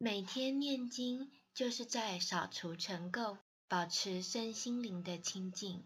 每天念经就是在扫除尘垢，保持身心灵的清净。